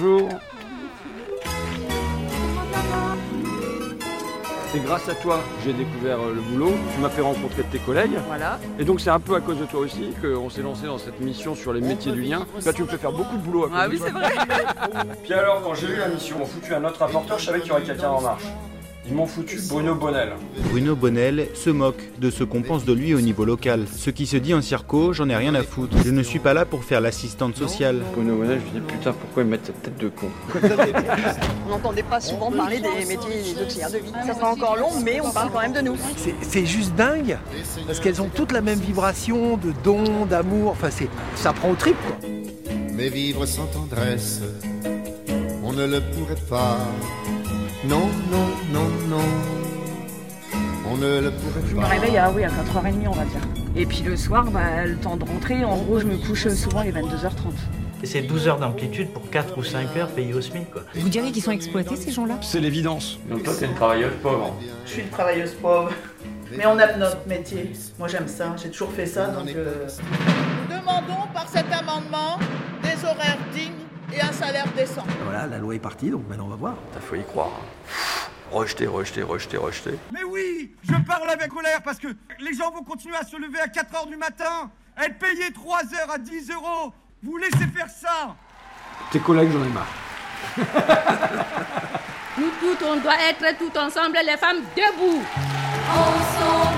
Bonjour. C'est grâce à toi que j'ai découvert euh, le boulot. Tu m'as fait rencontrer tes collègues. Voilà. Et donc c'est un peu à cause de toi aussi qu'on s'est lancé dans cette mission sur les métiers du lien. Là tu me fais faire beaucoup de boulot à cause Ah de oui, toi. c'est vrai. Puis alors quand j'ai eu la mission, m'ont foutu un autre rapporteur, je savais qu'il y aurait quelqu'un en marche. Ils m'ont foutu Bruno Bonnel. Bruno Bonnel se moque de ce qu'on pense de lui au niveau local. Ce qui se dit en circo, j'en ai rien à foutre. Je ne suis pas là pour faire l'assistante sociale. Bruno Bonnel, je me dis putain pourquoi ils mettent cette tête de con. On n'entendait pas souvent parler des métiers d'auxiliaire de vie. Ça sera encore long, mais on parle quand même de nous. C'est- juste dingue, parce qu'elles ont toutes la même vibration de don, d'amour, enfin c'est, ça prend au trip quoi. Mais vivre sans tendresse, on ne le pourrait pas. Non, non, non, non. On ne le pourrait Je me réveille à, oui, à 4h30 on va dire. Et puis le soir, bah, le temps de rentrer, en gros je me couche souvent les 22h30. Et c'est 12 heures d'amplitude pour 4 ou 5 heures payées au SMIC. Quoi. Vous diriez qu'ils sont exploités ces gens-là? C'est l'évidence. Donc toi t'es une travailleuse pauvre. Je suis une travailleuse pauvre. Mais on aime notre métier. Moi j'aime ça, j'ai toujours fait ça donc. euh, Nous demandons par cet amendement des horaires dignes et un salaire décent. Voilà, la loi est partie, donc maintenant on va voir. T'as faut y croire. Rejeter, rejeter, rejeter, rejeter. Mais oui, je parle avec colère parce que les gens vont continuer à se lever à 4 heures du matin, à être payés 3 heures à 10 euros. Vous laissez faire ça Tes collègues j'en ai marre. Nous toutes, on doit être tout ensemble, les femmes debout. Ensemble,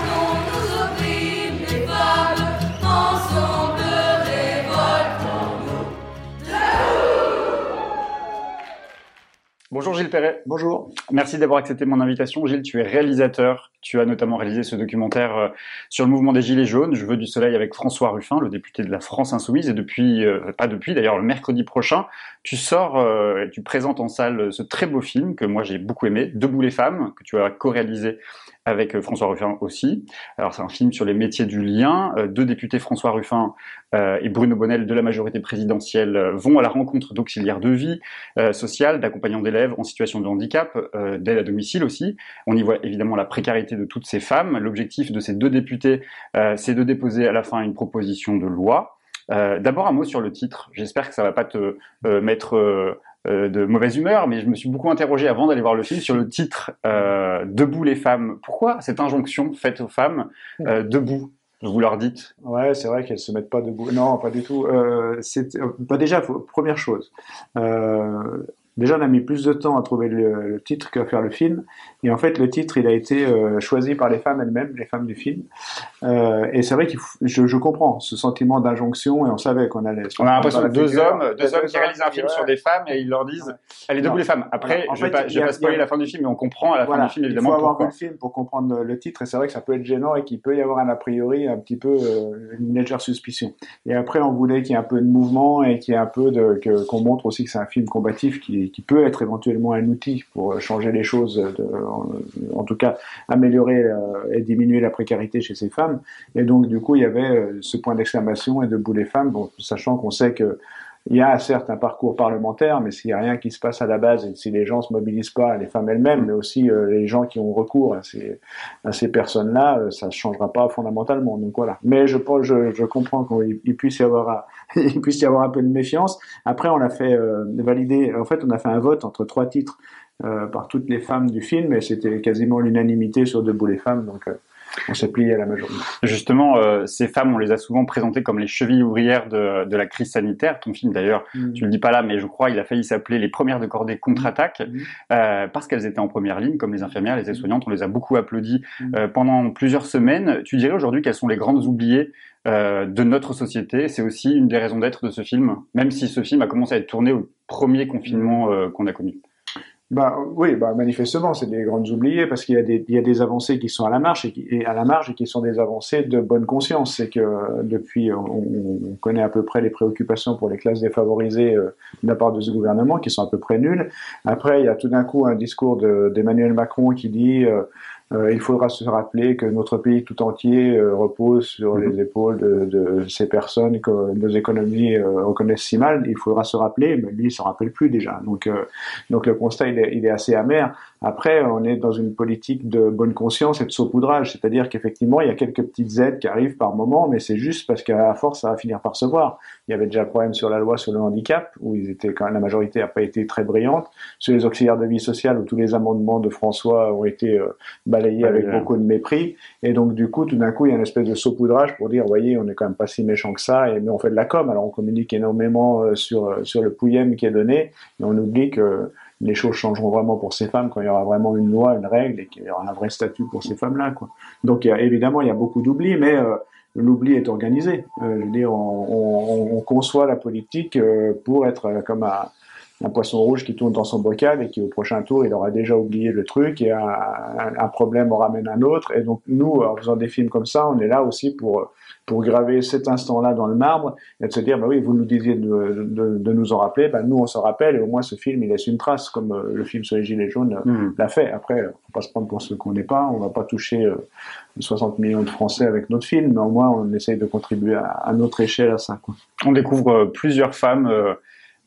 Bonjour Gilles Perret. Bonjour. Merci d'avoir accepté mon invitation. Gilles, tu es réalisateur. Tu as notamment réalisé ce documentaire euh, sur le mouvement des Gilets jaunes, Je veux du soleil avec François Ruffin, le député de la France Insoumise. Et depuis, euh, pas depuis d'ailleurs, le mercredi prochain, tu sors euh, et tu présentes en salle ce très beau film que moi j'ai beaucoup aimé, Debout les femmes, que tu as co-réalisé avec euh, François Ruffin aussi. Alors c'est un film sur les métiers du lien. Euh, deux députés, François Ruffin euh, et Bruno Bonnel de la majorité présidentielle, vont à la rencontre d'auxiliaires de vie sociale, d'accompagnants d'élèves en situation de handicap, d'aide à domicile aussi. On y voit évidemment la précarité de toutes ces femmes. L'objectif de ces deux députés, c'est de déposer à la fin une proposition de loi. Euh, D'abord un mot sur le titre. J'espère que ça va pas te euh, mettre euh, euh, de mauvaise humeur, mais je me suis beaucoup interrogé avant d'aller voir le film sur le titre euh, Debout les femmes. Pourquoi cette injonction faite aux femmes euh, debout Vous leur dites? Ouais, c'est vrai qu'elles se mettent pas debout. Non, pas du tout. Euh, c'est, bah déjà, faut- première chose. Euh, déjà, on a mis plus de temps à trouver le, le titre qu'à faire le film. Et en fait, le titre, il a été euh, choisi par les femmes elles-mêmes, les femmes du film. Euh, et c'est vrai que je, je comprends ce sentiment d'injonction et on savait qu'on allait. On a l'impression que deux figure. hommes, deux hommes qui réalisent un film ouais. sur des femmes et ils leur disent Allez, debout les femmes. Après, en je vais il y vais pas spoiler il la fin du film, mais on comprend à la Voilà. fin du film Il évidemment faut avoir vu le film pour comprendre le, titre et c'est vrai que ça peut être gênant et qu'il peut y avoir un a priori un petit peu euh, une légère suspicion. Et après on voulait qu'il y ait un peu de mouvement et qu'il y ait un peu de qu'on montre aussi que c'est un film combatif qui, qui peut être éventuellement un outil pour changer les choses, de, en, tout cas améliorer euh, et diminuer la précarité chez ces femmes. Et donc du coup il y avait euh, ce point d'exclamation et debout les femmes, sachant qu'on sait que il y a certes un parcours parlementaire, mais s'il n'y a rien qui se passe à la base et si les gens se mobilisent pas, les femmes elles-mêmes, mais aussi euh, les gens qui ont recours à ces, personnes-là, ça ne changera pas fondamentalement. Donc voilà. Mais je, je, je comprends qu'il il puisse y avoir, un- puisse y avoir un peu de méfiance. Après, on a fait valider. En fait, on a fait un vote entre trois titres euh, par toutes les femmes du film, et c'était quasiment l'unanimité sur Debout les femmes. Donc euh, on s'est plié à la majorité. Justement, euh, ces femmes, on les a souvent présentées comme les chevilles ouvrières de, de la crise sanitaire. Ton film, d'ailleurs, Mm. tu le dis pas là, mais je crois il a failli s'appeler Les premières de cordée contre-attaque, Mm. euh, parce qu'elles étaient en première ligne, comme les infirmières, les aides-soignantes. On les a beaucoup applaudis Mm. euh, pendant plusieurs semaines. Tu dirais aujourd'hui qu'elles sont les grandes oubliées euh, de notre société. C'est aussi une des raisons d'être de ce film, même si ce film a commencé à être tourné au premier confinement euh, qu'on a connu. Bah oui, bah manifestement, c'est des grandes oubliées parce qu'il y a des y a des avancées qui sont à la marge et, qui, et à la marge et qui sont des avancées de bonne conscience. C'est que depuis, on, on connaît à peu près les préoccupations pour les classes défavorisées euh, de la part de ce gouvernement qui sont à peu près nulles. Après, il y a tout d'un coup un discours de- d'Emmanuel Macron qui dit euh, il faudra se rappeler que notre pays tout entier euh, repose sur les épaules de, de ces personnes que nos économies euh, reconnaissent si mal. Il faudra se rappeler, mais lui, il s'en rappelle plus déjà. Donc, euh, donc le constat, il est, il est assez amer. Après, on est dans une politique de bonne conscience et de saupoudrage, c'est-à-dire qu'effectivement, il y a quelques petites aides qui arrivent par moment, mais c'est juste parce qu'à force, ça va finir par se voir. Il y avait déjà un problème sur la loi sur le handicap, où ils étaient quand même, la majorité n'a pas été très brillante, sur les auxiliaires de vie sociale, où tous les amendements de François ont été euh, balayés avec beaucoup de mépris, et donc du coup, tout d'un coup, il y a une espèce de saupoudrage pour dire, voyez, on n'est quand même pas si méchant que ça, et mais on fait de la com. Alors on communique énormément euh, sur euh, sur le pouillem qui est donné, et on oublie que les choses changeront vraiment pour ces femmes quand il y aura vraiment une loi, une règle et qu'il y aura un vrai statut pour ces femmes-là. Quoi. Donc il y a, évidemment, il y a beaucoup d'oubli, mais euh, l'oubli est organisé. Euh, je veux dire, on, on, on, conçoit la politique euh, pour être comme un, un, poisson rouge qui tourne dans son bocal et qui au prochain tour, il aura déjà oublié le truc et un, un, un problème en ramène un autre. Et donc nous, en faisant des films comme ça, on est là aussi pour pour graver cet instant-là dans le marbre et de se dire, bah oui, vous nous disiez de, de, de nous en rappeler, bah nous on se rappelle et au moins ce film il laisse une trace comme euh, le film sur les Gilets jaunes mmh. l'a fait. Après, faut pas se prendre pour ce qu'on n'est pas, on va pas toucher euh, 60 millions de Français avec notre film, mais au moins on essaye de contribuer à, à notre échelle à ça. Quoi. On découvre euh, plusieurs femmes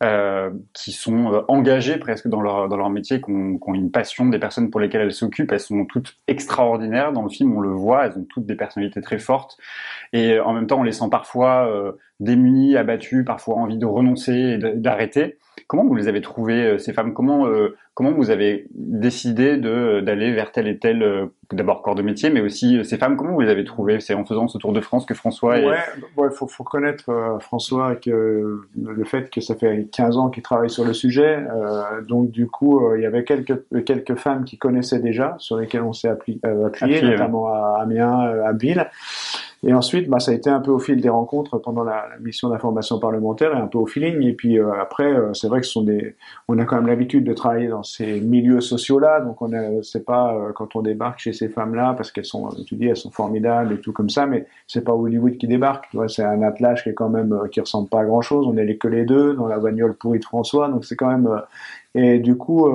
euh, qui sont euh, engagées presque dans leur, dans leur métier, qui ont, une passion, des personnes pour lesquelles elles s'occupent. Elles sont toutes extraordinaires. Dans le film, on le voit, elles ont toutes des personnalités très fortes. Et en même temps, on les sent parfois euh, démunies, abattues, parfois envie de renoncer et d'arrêter. Comment vous les avez trouvées, euh, ces femmes? Comment euh, comment vous avez décidé de d'aller vers tel et tel euh, d'abord corps de métier, mais aussi ces femmes? Comment vous les avez trouvées? C'est en faisant ce tour de France que François Ouais, ouais faut, faut connaître euh, François que le fait que ça fait 15 ans qu'il travaille sur le sujet. Euh, donc du coup, il y avait quelques quelques femmes qui connaissaient déjà, sur lesquelles on s'est appuyé, appuyé, notamment à Amiens, à Ville. Et ensuite, bah, ça a été un peu au fil des rencontres pendant la, mission d'information parlementaire et un peu au feeling. Et puis euh, après, euh, c'est vrai que ce sont des, on a quand même l'habitude de travailler dans ces milieux sociaux-là. Donc on a, c'est pas euh, quand on débarque chez ces femmes-là parce qu'elles sont, tu dis, elles sont formidables et tout comme ça, mais c'est pas Hollywood qui débarque. Tu vois, c'est un attelage qui est quand même qui ressemble pas à grand-chose. On est les que les deux dans la bagnole pourrie de François. Donc c'est quand même et du coup.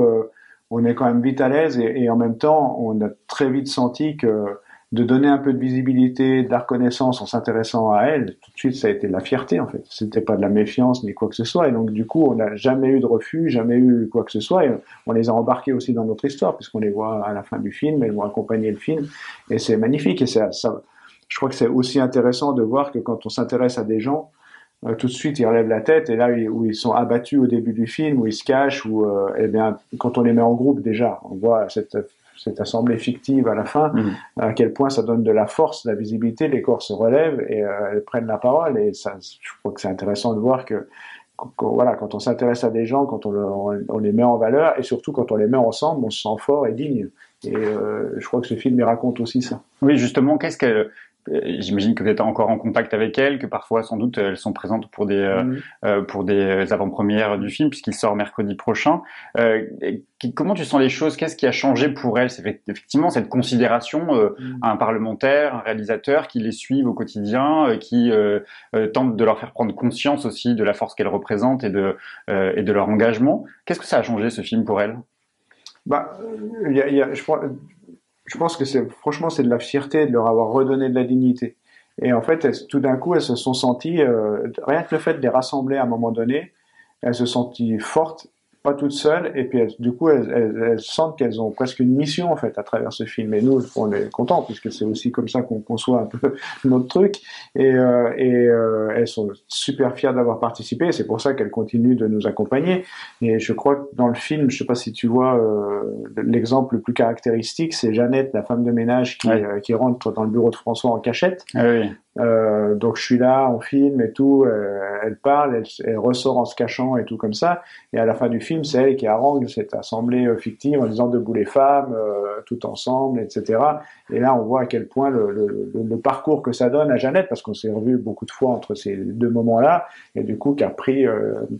on est quand même vite à l'aise et, et en même temps, on a très vite senti que de donner un peu de visibilité, de la reconnaissance en s'intéressant à elle, tout de suite ça a été de la fierté en fait. C'était pas de la méfiance ni quoi que ce soit. Et donc du coup on n'a jamais eu de refus, jamais eu quoi que ce soit. Et on les a embarqués aussi dans notre histoire puisqu'on les voit à la fin du film, elles vont accompagner le film. Et c'est magnifique. Et ça, ça, je crois que c'est aussi intéressant de voir que quand on s'intéresse à des gens, euh, tout de suite ils relèvent la tête et là où ils sont abattus au début du film, où ils se cachent, ou euh, eh bien quand on les met en groupe déjà, on voit cette cette assemblée fictive à la fin, mmh. à quel point ça donne de la force, de la visibilité, les corps se relèvent et euh, elles prennent la parole. Et ça, je crois que c'est intéressant de voir que, voilà, quand on s'intéresse à des gens, quand on, le, on, les met en valeur et surtout quand on les met ensemble, on se sent fort et digne. Et euh, je crois que ce film il raconte aussi ça. Oui, justement, qu'est-ce qu'elle euh, J'imagine que vous êtes encore en contact avec elles, que parfois, sans doute, elles sont présentes pour des euh, mmh. euh, pour des avant-premières du film, puisqu'il sort mercredi prochain. Euh, comment tu sens les choses? Qu'est-ce qui a changé pour elles? C'est effectivement cette considération euh, mmh. à un parlementaire, un réalisateur qui les suivent au quotidien, qui tente de leur faire prendre conscience aussi de la force qu'elles représentent et de et de leur engagement. Qu'est-ce que ça a changé ce film pour elles? Bah, il y a, y a, je crois je pense que c'est franchement c'est de la fierté de leur avoir redonné de la dignité. Et en fait, tout d'un coup, elles se sont senties, euh, rien que le fait de les rassembler à un moment donné, elles se sont senties fortes pas toutes seules, et puis elles, du coup elles, elles, elles sentent qu'elles ont presque une mission en fait à travers ce film. Et nous, on est contents puisque c'est aussi comme ça qu'on conçoit un peu notre truc. Et, euh, et euh, elles sont super fières d'avoir participé. C'est pour ça qu'elles continuent de nous accompagner. Et je crois que dans le film, je sais pas si tu vois euh, l'exemple le plus caractéristique, c'est Jeannette, la femme de ménage qui, ouais. euh, qui rentre dans le bureau de François en cachette. Ah oui. Euh, donc je suis là, on filme et tout, euh, elle parle, elle, ressort en se cachant et tout comme ça. Et à la fin du film, c'est elle qui harangue cette assemblée euh, fictive en disant debout les femmes, euh, tout ensemble, etc. Et là, on voit à quel point le, le, le parcours que ça donne à Jeannette, parce qu'on s'est revu beaucoup de fois entre ces deux moments-là, et du coup qui a pris,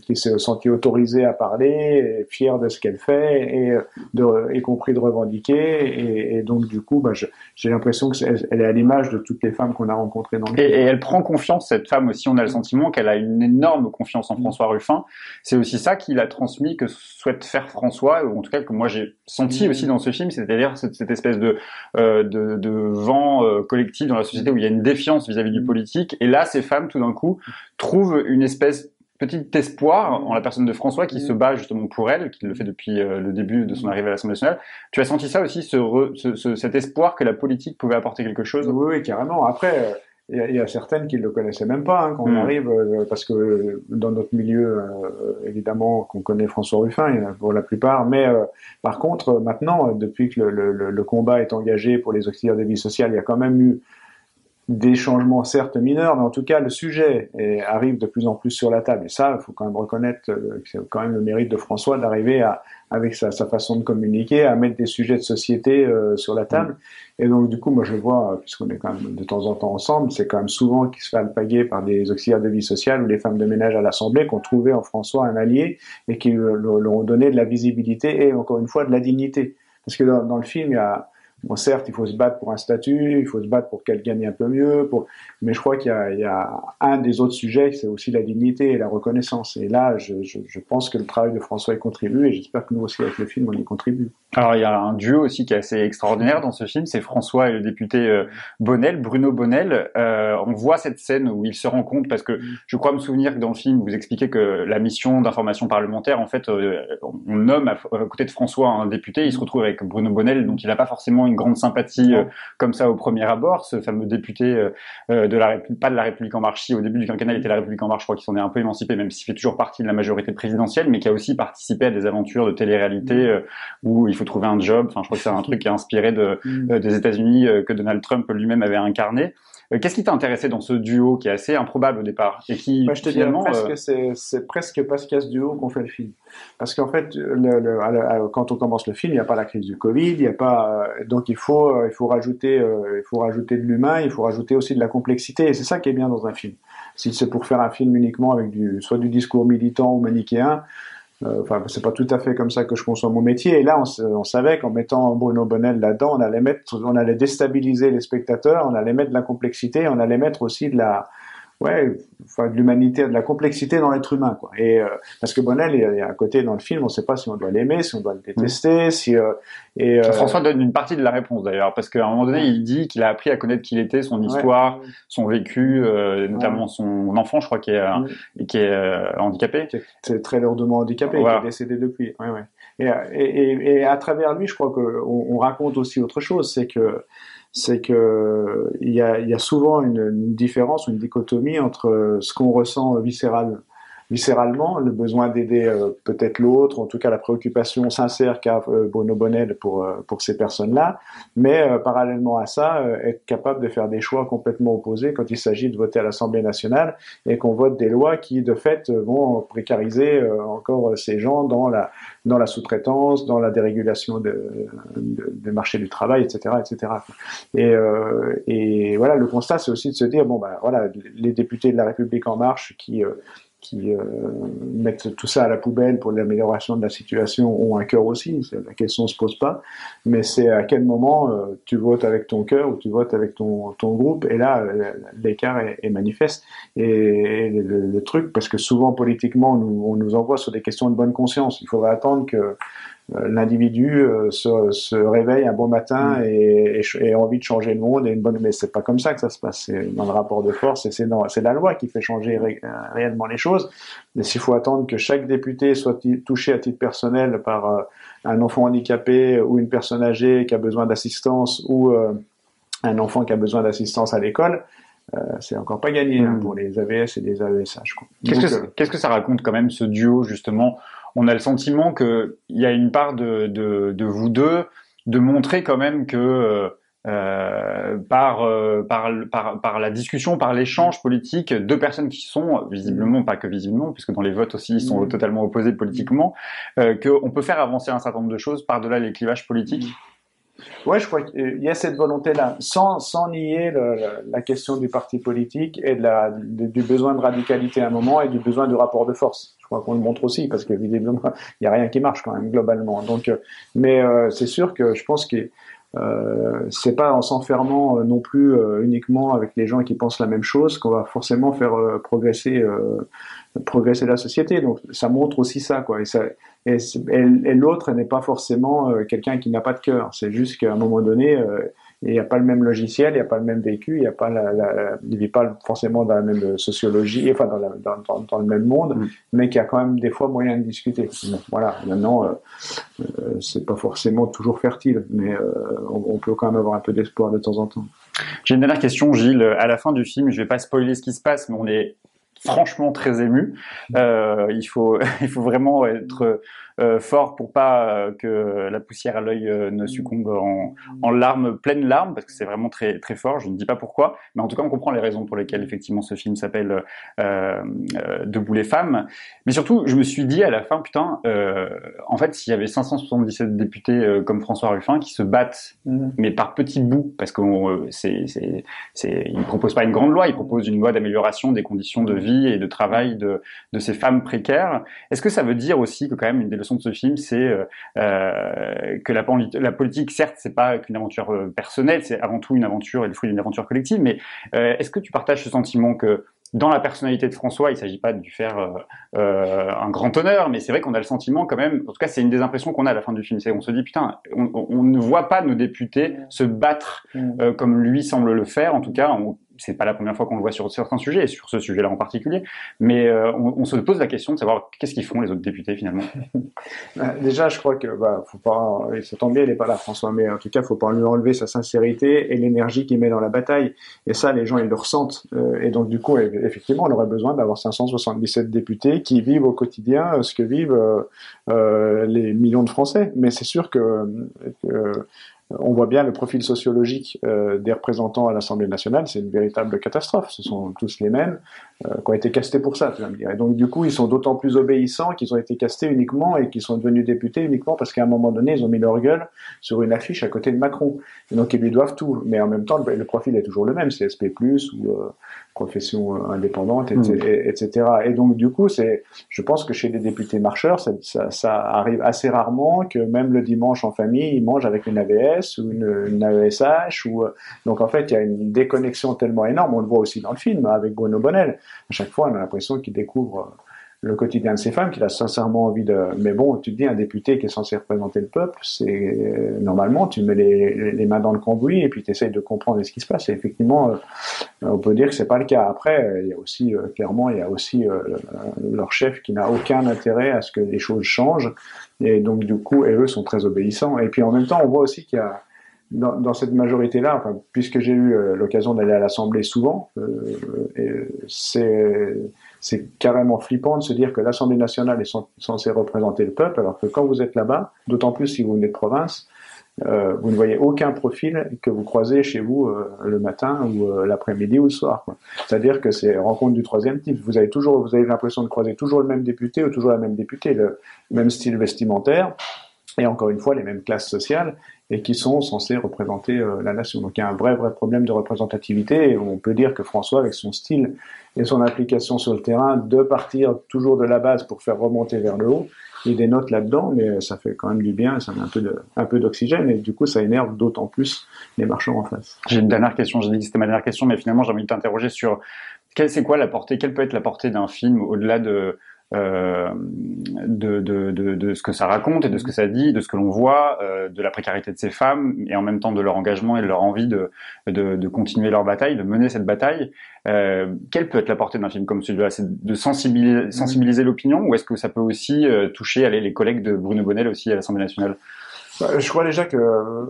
qui s'est senti autorisée à parler, fière de ce qu'elle fait, et de, y compris de revendiquer. Et, et donc du coup, bah, j'ai l'impression que est, elle est à l'image de toutes les femmes qu'on a rencontrées et, et, elle prend confiance, cette femme aussi, on a le sentiment qu'elle a une énorme confiance en François Ruffin. C'est aussi ça qu'il a transmis, que souhaite faire François, ou en tout cas que moi j'ai senti aussi dans ce film, c'est-à-dire cette, cette, espèce de, euh, de, de, vent euh, collectif dans la société où il y a une défiance vis-à-vis -vis du politique. Et là, ces femmes, tout d'un coup, trouvent une espèce petit espoir en la personne de François qui se bat justement pour elle, qui le fait depuis euh, le début de son arrivée à l'Assemblée nationale. Tu as senti ça aussi, ce, re- ce- ce- cet espoir que la politique pouvait apporter quelque chose? Oui, oui, carrément. Après, euh, il y, a- certaines qui ne le connaissaient même pas hein, quand on Mm. arrive, euh, parce que euh, dans notre milieu, euh, évidemment, qu'on connaît François Ruffin, il y en a pour la plupart. Mais euh, par contre, maintenant, depuis que le, le- le- le combat est engagé pour les auxiliaires de vie sociale, il y a quand même eu des changements certes mineurs, mais en tout cas le sujet est- arrive de plus en plus sur la table. Et ça, il faut quand même reconnaître que c'est quand même le mérite de François d'arriver à, avec sa, sa façon de communiquer, à mettre des sujets de société euh, sur la table. Et donc du coup, moi je vois, puisqu'on est quand même de temps en temps ensemble, c'est quand même souvent qu'il se fait alpaguer par des auxiliaires de vie sociale ou les femmes de ménage à l'Assemblée qui ont trouvé en François un allié et qui leur ont donné de la visibilité et encore une fois de la dignité. Parce que dans le film, il y a Bon, certes, il faut se battre pour un statut, il faut se battre pour qu'elle gagne un peu mieux, mais je crois qu'il y, a- il y a un des autres sujets, c'est aussi la dignité et la reconnaissance. Et là, je, je, je pense que le travail de François y contribue, et j'espère que nous aussi, avec le film, on y contribue. Alors il y a un duo aussi qui est assez extraordinaire dans ce film, c'est François et le député euh, Bonnel, Bruno Bonnel. Euh, on voit cette scène où il se compte parce que je crois me souvenir que dans le film vous expliquez que la mission d'information parlementaire, en fait, euh, on nomme à, côté de François un député, il se retrouve avec Bruno Bonnel, donc il n'a pas forcément une grande sympathie euh, comme ça au premier abord. Ce fameux député de la pas de la République en marche, si au début du quinquennat il était la République en marche, je crois qu'il s'en est un peu émancipé, même s'il fait toujours partie de la majorité présidentielle, mais qui a aussi participé à des aventures de télé-réalité où il trouver un job. Enfin, je crois que c'est un truc qui est inspiré de, euh, des États-Unis euh, que Donald Trump lui-même avait incarné. Euh, Qu'est-ce qui t'a intéressé dans ce duo qui est assez improbable au départ et qui Moi, je te finalement presque, euh, c'est, presque parce qu'il y a ce duo qu'on fait le film. Parce qu'en fait, le, le- quand on commence le film, il n'y a pas la crise du Covid, il n'y a pas, donc il faut, il faut rajouter, il faut rajouter de l'humain, il faut rajouter aussi de la complexité. Et c'est ça qui est bien dans un film. Si c'est pour faire un film uniquement avec du, soit du discours militant ou manichéen, Enfin, c'est pas tout à fait comme ça que je conçois mon métier. Et là, on, on savait qu'en mettant Bruno Bonnel là-dedans, on allait mettre, on allait déstabiliser les spectateurs, on allait mettre de la complexité, on allait mettre aussi de la, ouais, enfin, de l'humanité, de la complexité dans l'être humain, quoi. Et euh, parce que Bonnel, il y a- un côté dans le film, on ne sait pas si on doit l'aimer, si on doit le détester, si euh, et euh, François donne une partie de la réponse d'ailleurs, parce qu'à un moment donné, il dit qu'il a appris à connaître qui il était, son histoire, son vécu, euh, notamment son enfant, je crois, qui est, euh, qui est euh, handicapé. c'est très lourdement handicapé, Voilà. qui est décédé depuis. Ouais, ouais. Et, et, et, et à travers lui, je crois qu'on on raconte aussi autre chose, c'est que c'est que il y a, y souvent une, une différence, une dichotomie entre ce qu'on ressent viscéral, viscéralement, le besoin d'aider euh, peut-être l'autre, en tout cas la préoccupation sincère qu'a euh, Bruno Bonnel pour euh, pour ces personnes-là, mais euh, parallèlement à ça, euh, être capable de faire des choix complètement opposés quand il s'agit de voter à l'Assemblée nationale et qu'on vote des lois qui de fait vont précariser encore ces gens dans la dans la sous-traitance, dans la dérégulation de, de- des marchés du travail, etc., etc. Et, et voilà, le constat, c'est aussi de se dire bon ben voilà, les députés de la République en marche qui qui euh, mettent tout ça à la poubelle pour l'amélioration de la situation ont un cœur aussi. La question se pose pas, mais c'est à quel moment euh, tu votes avec ton cœur ou tu votes avec ton, ton groupe. Et là, l'écart est, est manifeste. Et, le, truc, parce que souvent politiquement, nous, on nous envoie sur des questions de bonne conscience. Il faudrait attendre que l'individu euh, se, se réveille un bon matin et, et, ait envie de changer le monde et une bonne mais c'est pas comme ça que ça se passe. C'est dans le rapport de force et c'est dans c'est la loi qui fait changer ré- euh, réellement les choses. Mais s'il faut attendre que chaque député soit touché à titre personnel par euh, un enfant handicapé ou une personne âgée qui a besoin d'assistance ou euh, un enfant qui a besoin d'assistance à l'école euh, c'est encore pas gagné hein, pour les AVS et les AESH. Qu'est-ce que, euh, qu'est-ce que ça raconte quand même ce duo justement On a le sentiment qu'il y a une part de, de, de vous deux de montrer quand même que euh, euh, par, euh, par, par, par la discussion, par l'échange politique, deux personnes qui sont visiblement, pas que visiblement, puisque dans les votes aussi ils sont Mm. totalement opposés politiquement, euh, qu'on peut faire avancer un certain nombre de choses par-delà les clivages politiques. Ouais, je crois qu'il y a cette volonté-là, sans, sans nier le- la question du parti politique et de la, de- du besoin de radicalité à un moment et du besoin de rapport de force. Qu'on le montre aussi, parce que visiblement, il n'y a rien qui marche quand même, globalement. Donc, euh, mais euh, c'est sûr que je pense que euh, c'est pas en s'enfermant euh, non plus uniquement avec les gens qui pensent la même chose qu'on va forcément faire progresser progresser la société. Donc ça montre aussi ça, quoi. Et, et, l'autre n'est pas forcément quelqu'un qui n'a pas de cœur. C'est juste qu'à un moment donné, il n'y a pas le même logiciel, il n'y a pas le même vécu, il n'y a pas la, la, il vit pas forcément dans la même sociologie, enfin dans, la, dans, dans, le même monde, mm. mais qu'il y a quand même des fois moyen de discuter. voilà. Maintenant, euh, euh, c'est pas forcément toujours fertile, mais euh, on, on, peut quand même avoir un peu d'espoir de temps en temps. J'ai une dernière question, Gilles. À la fin du film, je vais pas spoiler ce qui se passe, mais on est franchement très ému. Euh, il faut, il faut vraiment être euh, fort pour pas euh, que la poussière à l'œil euh, ne succombe en, en, larmes, pleines larmes, parce que c'est vraiment très très fort. Je ne dis pas pourquoi, mais en tout cas on comprend les raisons pour lesquelles effectivement ce film s'appelle euh, Debout les femmes. Mais surtout, je me suis dit à la fin, putain, en fait, s'il y avait 577 députés comme François Ruffin qui se battent, mmh. mais par petits bouts, parce que c'est, c'est, c'est, il propose pas une grande loi, il propose une loi d'amélioration des conditions de vie et de travail de, de ces femmes précaires. Est-ce que ça veut dire aussi que quand même une des leçons de ce film, c'est euh, euh, que la, la, politique, certes, c'est pas qu'une aventure euh, personnelle, c'est avant tout une aventure et le fruit d'une aventure collective. Mais est-ce que tu partages ce sentiment que dans la personnalité de François, il ne s'agit pas de lui faire un grand honneur, mais c'est vrai qu'on a le sentiment quand même, en tout cas c'est une des impressions qu'on a à la fin du film, c'est on se dit putain, on, ne voit pas nos députés se battre mm. comme lui semble le faire, en tout cas on, c'est pas la première fois qu'on le voit sur certains sujets, et sur ce sujet-là en particulier, mais euh, on, se pose la question de savoir qu'est-ce qu'ils font les autres députés finalement. Bah, déjà, je crois que bah, faut pas, tombe bien, il n'est pas là, François, mais en tout cas, faut pas lui enlever sa sincérité et l'énergie qu'il met dans la bataille. Et ça, les gens, ils le ressentent. Euh, et donc, du coup, effectivement, on aurait besoin d'avoir 577 députés qui vivent au quotidien euh, ce que vivent les millions de Français. Mais c'est sûr que, que on voit bien le profil sociologique euh, des représentants à l'Assemblée nationale, c'est une véritable catastrophe. Ce sont tous les mêmes qui ont été castés pour ça, tu vas me dire. Et donc du coup, ils sont d'autant plus obéissants qu'ils ont été castés uniquement et qu'ils sont devenus députés uniquement parce qu'à un moment donné, ils ont mis leur gueule sur une affiche à côté de Macron. Et donc ils lui doivent tout. Mais en même temps, le, profil est toujours le même, c'est SP+, ou euh, profession euh, indépendante, etc., mmh. Et donc, du coup, c'est, je pense que chez les députés marcheurs, ça, ça, ça, arrive assez rarement que même le dimanche en famille, ils mangent avec une AVS ou une, une AESH. Ou, euh, donc, en fait, il y a une déconnexion tellement énorme. On le voit aussi dans le film avec Bruno Bonnel. À chaque fois, on a l'impression qu'il découvre le quotidien de ces femmes, qu'il a sincèrement envie de. Mais bon, tu te dis, un député qui est censé représenter le peuple, c'est euh, normalement, tu mets les, mains dans le cambouis et puis tu essayes de comprendre ce qui se passe. Et effectivement, euh, on peut dire que c'est pas le cas. Après, il y a aussi, euh, clairement, il y a aussi leur chef qui n'a aucun intérêt à ce que les choses changent. Et donc, du coup, eux sont très obéissants. Et puis en même temps, on voit aussi qu'il y a dans, dans, cette majorité-là, enfin, puisque j'ai eu l'occasion d'aller à l'Assemblée souvent, euh, c'est c'est carrément flippant de se dire que l'Assemblée nationale est censée représenter le peuple, alors que quand vous êtes là-bas, d'autant plus si vous venez de province, euh, vous ne voyez aucun profil que vous croisez chez vous euh, le matin ou euh, l'après-midi ou le soir. C'est-à-dire que c'est rencontre du troisième type. Vous avez toujours, vous avez l'impression de croiser toujours le même député ou toujours la même députée, le même style vestimentaire et encore une fois les mêmes classes sociales et qui sont censés représenter euh, la nation. Donc il y a un vrai vrai problème de représentativité on peut dire que François avec son style et son application sur le terrain de partir toujours de la base pour faire remonter vers le haut, il dénote là-dedans mais ça fait quand même du bien, ça met un peu de, un peu d'oxygène et du coup ça énerve d'autant plus les marchands en face. J'ai une dernière question, j'ai dit que c'était ma dernière question mais finalement j'ai envie de t'interroger sur quelle c'est quoi la portée, quelle peut être la portée d'un film au-delà de euh, de, de, de, de, ce que ça raconte et de ce que ça dit, de ce que l'on voit, euh, de la précarité de ces femmes et en même temps de leur engagement et de leur envie de, de, de continuer leur bataille, de mener cette bataille. Euh, quelle peut être la portée d'un film comme celui-là? C'est de sensibiliser, sensibiliser l'opinion ou est-ce que ça peut aussi euh, toucher allez, les collègues de Bruno Bonnel aussi à l'Assemblée nationale? Je crois déjà que euh,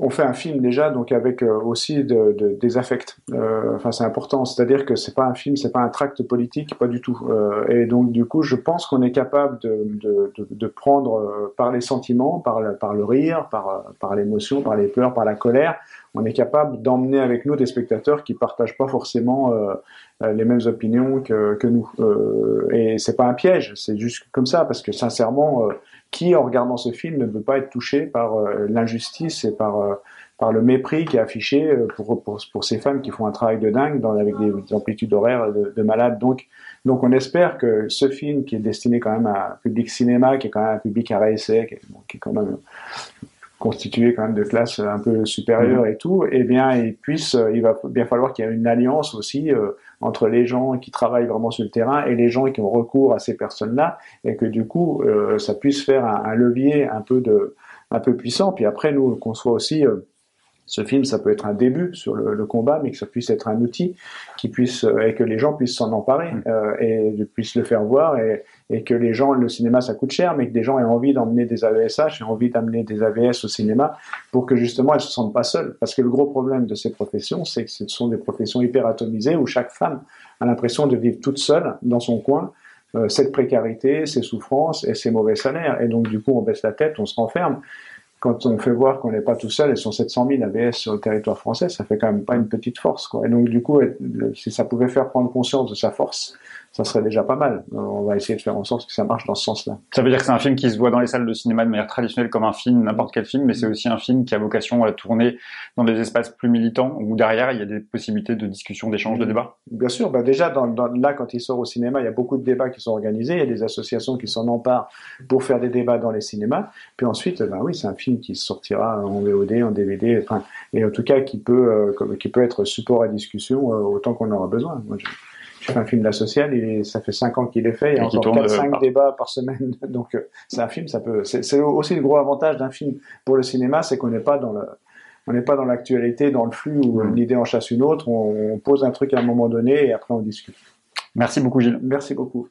on fait un film déjà donc avec euh, aussi de, de, des affects. Euh, enfin, c'est important. C'est-à-dire que c'est pas un film, c'est pas un tract politique, pas du tout. Euh, et donc du coup, je pense qu'on est capable de, de, prendre par les sentiments, par le, par le rire, par par l'émotion, par les pleurs, par la colère. On est capable d'emmener avec nous des spectateurs qui partagent pas forcément les mêmes opinions que, que nous. et c'est pas un piège, c'est juste comme ça parce que sincèrement qui, en regardant ce film, ne veut pas être touché par euh, l'injustice et par, euh, par le mépris qui est affiché euh, pour, pour, pour, ces femmes qui font un travail de dingue dans, avec des, amplitudes horaires de, de malades. Donc, donc on espère que ce film, qui est destiné quand même à un public cinéma, qui est quand même un public à essai, qui, qui est quand même constitué quand même de classes un peu supérieures et tout, eh bien, il puisse, il va bien falloir qu'il y ait une alliance aussi entre les gens qui travaillent vraiment sur le terrain et les gens qui ont recours à ces personnes-là, et que du coup, euh, ça puisse faire un, levier un peu de, un peu puissant. Puis après, nous, qu'on soit aussi euh, ce film, ça peut être un début sur le, combat, mais que ça puisse être un outil qui puisse euh, et que les gens puissent s'en emparer mm. euh, et puissent le faire voir et, et, que les gens, le cinéma, ça coûte cher, mais que des gens aient envie d'emmener des AVSH, aient envie d'amener des AVS au cinéma pour que justement elles se sentent pas seules. Parce que le gros problème de ces professions, c'est que ce sont des professions hyper atomisées où chaque femme a l'impression de vivre toute seule dans son coin euh, cette précarité, ces souffrances et ces mauvais salaires. Et donc, du coup, on baisse la tête, on se renferme quand on fait voir qu'on n'est pas tout seul et sont 700 000 ABS sur le territoire français, ça fait quand même pas une petite force. Quoi. Et donc du coup, si ça pouvait faire prendre conscience de sa force, ça serait déjà pas mal. On va essayer de faire en sorte que ça marche dans ce sens-là. Ça veut dire que c'est un film qui se voit dans les salles de cinéma de manière traditionnelle comme un film, n'importe quel film, mais c'est aussi un film qui a vocation à tourner dans des espaces plus militants où derrière il y a des possibilités de discussion, d'échange, de débat. Bien sûr, bah déjà dans, là quand il sort au cinéma, il y a beaucoup de débats qui sont organisés, il y a des associations qui s'en emparent pour faire des débats dans les cinémas. Puis ensuite, bah oui, c'est un film qui sortira en VOD, en DVD, enfin, et en tout cas qui peut, euh, qui peut être support à discussion euh, autant qu'on aura besoin. Moi, je fais un film de la sociale et ça fait 5 ans qu'il est fait. Il y a encore 4-5 débats par semaine. Donc, euh, c'est un film, ça peut. C'est aussi le gros avantage d'un film pour le cinéma, c'est qu'on n'est pas dans le. On n'est pas dans l'actualité, dans le flux où une idée en chasse une autre. On, on pose un truc à un moment donné et après on discute. Merci beaucoup, Gilles. Merci beaucoup.